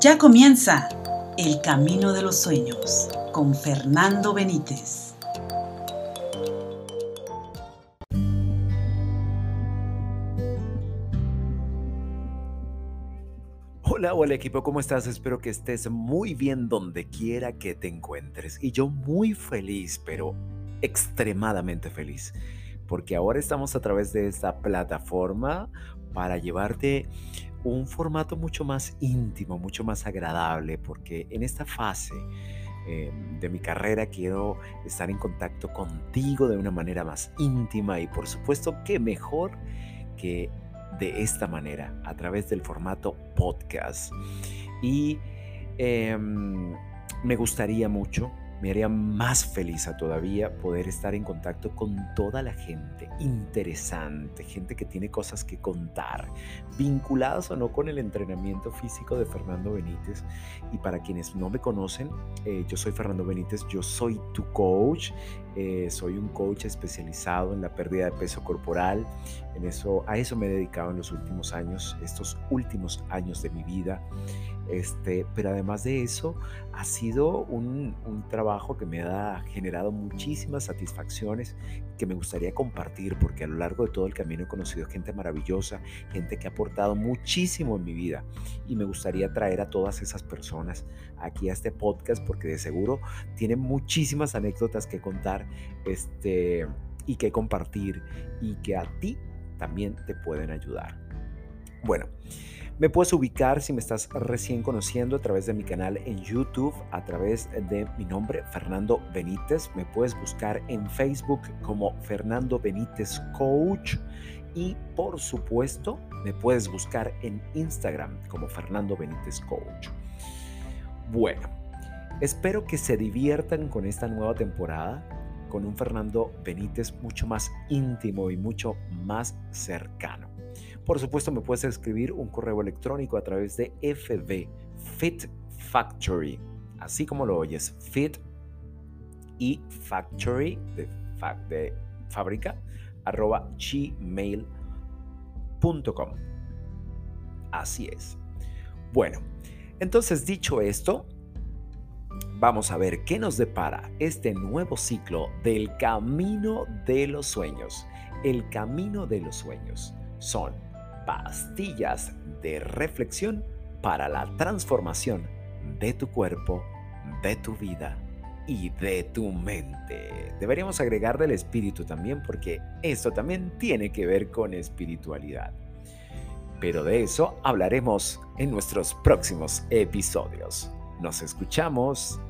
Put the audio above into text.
Ya comienza El Camino de los Sueños con Fernando Benítez. Hola, hola equipo, ¿cómo estás? Espero que estés muy bien donde quiera que te encuentres. Y yo muy feliz, pero extremadamente feliz, porque ahora estamos a través de esta plataforma para llevarte un formato mucho más íntimo, mucho más agradable, porque en esta fase eh, de mi carrera quiero estar en contacto contigo de una manera más íntima y por supuesto que mejor que de esta manera, a través del formato podcast. Y em, me gustaría mucho me haría más feliz a todavía poder estar en contacto con toda la gente interesante, gente que tiene cosas que contar, vinculadas o no con el entrenamiento físico de Fernando Benítez. Y para quienes no me conocen, eh, yo soy Fernando Benítez, yo soy tu coach, eh, soy un coach especializado en la pérdida de peso corporal. En eso, a eso me he dedicado en los últimos años, estos últimos años de mi vida. Este, pero además de eso, ha sido un, trabajo que me ha generado muchísimas satisfacciones que me gustaría compartir porque a lo largo de todo el camino he conocido gente maravillosa, gente que ha aportado muchísimo en mi vida y me gustaría traer a todas esas personas aquí a este podcast porque de seguro tienen muchísimas anécdotas que contar este, y que compartir y que a ti también te pueden ayudar. Bueno, me puedes ubicar si me estás recién conociendo a través de mi canal en YouTube, a través de mi nombre, Fernando Benítez. Me puedes buscar en Facebook como Fernando Benítez Coach. Y por supuesto, me puedes buscar en Instagram como Fernando Benítez Coach. Bueno, espero que se diviertan con esta nueva temporada, con un Fernando Benítez mucho más íntimo y mucho más cercano. Por supuesto, me puedes escribir un correo electrónico a través de FB Fit Factory, así como lo oyes, Fit y Factory de, de fábrica arroba gmail.com. Así es. Bueno, entonces dicho esto, vamos a ver qué nos depara este nuevo ciclo del camino de los sueños. El camino de los sueños son pastillas de reflexión para la transformación de tu cuerpo, de tu vida y de tu mente. Deberíamos agregar del espíritu también porque esto también tiene que ver con espiritualidad. Pero de eso hablaremos en nuestros próximos episodios. Nos escuchamos